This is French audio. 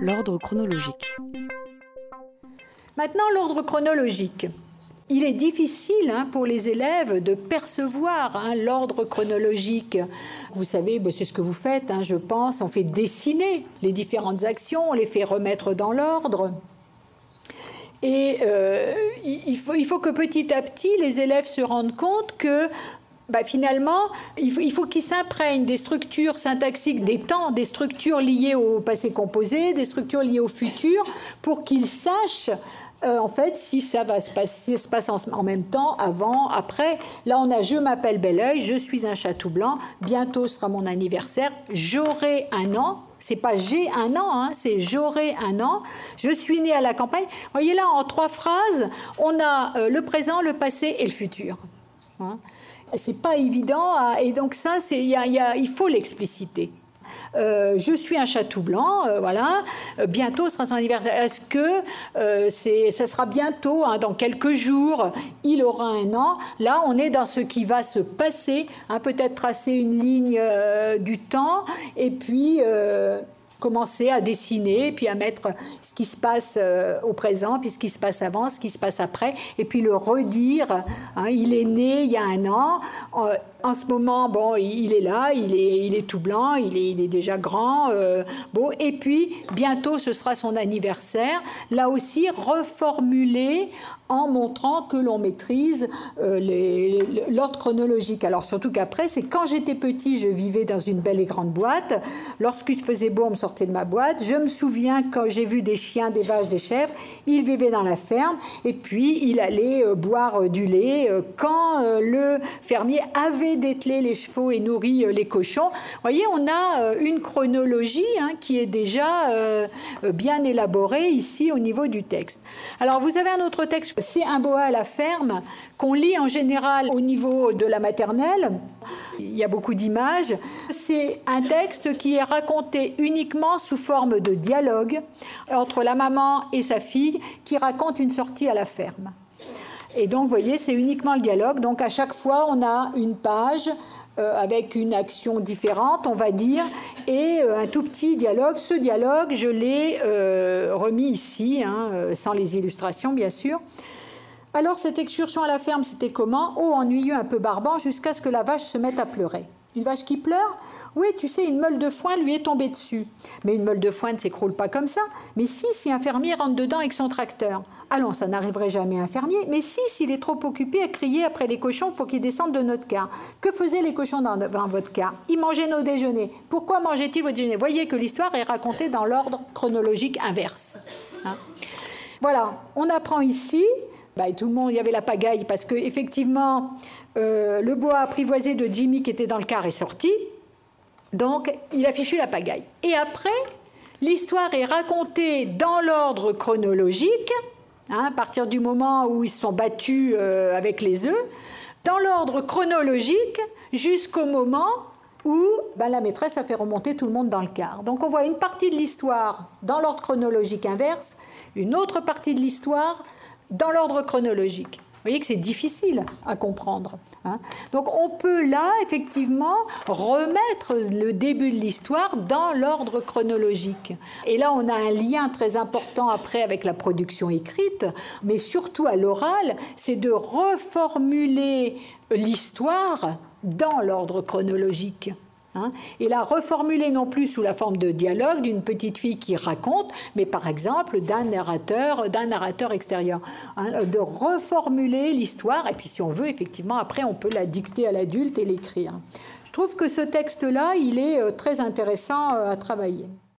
L'ordre chronologique. Maintenant, l'ordre chronologique. Il est difficile hein, pour les élèves de percevoir hein, l'ordre chronologique. Vous savez, bah, c'est ce que vous faites, hein, je pense. On fait dessiner les différentes actions, on les fait remettre dans l'ordre. Et euh, il, faut, il faut que petit à petit, les élèves se rendent compte que bah, finalement, il faut, faut qu'ils s'imprègnent des structures syntaxiques des temps, des structures liées au passé composé, des structures liées au futur, pour qu'ils sachent euh, en fait, si ça va se passer, se passe en, même temps, avant, après. Là, on a Je m'appelle Belleuil, je suis un chat tout blanc, bientôt sera mon anniversaire, j'aurai un an. C'est pas j'ai un an, hein, c'est j'aurai un an. Je suis né à la campagne. Vous voyez là, en trois phrases, on a euh, le présent, le passé et le futur. Hein. C'est pas évident, et donc ça, il faut l'expliciter. Euh, je suis un chat tout blanc, euh, voilà. Euh, bientôt sera son anniversaire. Est-ce que c'est, ça sera bientôt, hein, dans quelques jours, il aura un an Là, on est dans ce qui va se passer. Hein, peut-être tracer une ligne du temps et puis commencer à dessiner, puis à mettre ce qui se passe euh, au présent, puis ce qui se passe avant, ce qui se passe après, et puis le redire. Hein, il est né il y a un an. En, ce moment, bon, il est là, il est, il est tout blanc, il est, il est déjà grand. Euh, bon, et puis bientôt, ce sera son anniversaire. Là aussi, reformuler en montrant que l'on maîtrise euh, l'ordre chronologique. Alors surtout qu'après, c'est quand j'étais petit, je vivais dans une belle et grande boîte. Lorsqu'il se faisait beau, on me sortait de ma boîte. Je me souviens quand j'ai vu des chiens, des vaches, des chèvres, il vivait dans la ferme et puis il allait euh, boire du lait quand le fermier avait dételé les chevaux et nourri les cochons. Vous voyez, on a une chronologie hein, qui est déjà bien élaborée ici au niveau du texte. Alors vous avez un autre texte c'est un boa à la ferme qu'on lit en général au niveau de la maternelle. Il y a beaucoup d'images. C'est un texte qui est raconté uniquement sous forme de dialogue entre la maman et sa fille qui raconte une sortie à la ferme. Et donc, vous voyez, c'est uniquement le dialogue. Donc, à chaque fois, on a une page euh, avec une action différente, on va dire, et euh, un tout petit dialogue. Ce dialogue, je l'ai euh, remis ici, hein, sans les illustrations, bien sûr. Alors cette excursion à la ferme, c'était comment? Oh, ennuyeux, un peu barbant, jusqu'à ce que la vache se mette à pleurer. Une vache qui pleure Oui, tu sais, une meule de foin lui est tombée dessus. Mais une meule de foin ne s'écroule pas comme ça. Mais si, si un fermier rentre dedans avec son tracteur. Allons, ça n'arriverait jamais à un fermier. Mais si, s'il est trop occupé à crier après les cochons pour qu'ils descendent de notre car. Que faisaient les cochons dans, votre car? Ils mangeaient nos déjeuners. Pourquoi mangeaient-ils votre déjeuner? Voyez que l'histoire est racontée dans l'ordre chronologique inverse. Hein? voilà, on apprend ici bah, tout le monde, il y avait la pagaille parce que effectivement, euh, le bois apprivoisé de Jimmy qui était dans le car est sorti. Donc, il a fichu la pagaille. Et après, l'histoire est racontée dans l'ordre chronologique, hein, à partir du moment où ils se sont battus euh, avec les œufs, dans l'ordre chronologique jusqu'au moment où ben, la maîtresse a fait remonter tout le monde dans le car. Donc on voit une partie de l'histoire dans l'ordre chronologique inverse, une autre partie de l'histoire dans l'ordre chronologique. Vous voyez que c'est difficile à comprendre. Hein. Donc on peut là, effectivement, remettre le début de l'histoire dans l'ordre chronologique. Et là, on a un lien très important après avec la production écrite, mais surtout à l'oral, c'est de reformuler l'histoire dans l'ordre chronologique. Hein, et la reformuler non plus sous la forme de dialogue d'une petite fille qui raconte, mais par exemple d'un narrateur, d'un narrateur extérieur, hein, de reformuler l'histoire. Et puis si on veut, effectivement, après on peut la dicter à l'adulte et l'écrire. Je trouve que ce texte-là, il est euh, très intéressant euh, à travailler.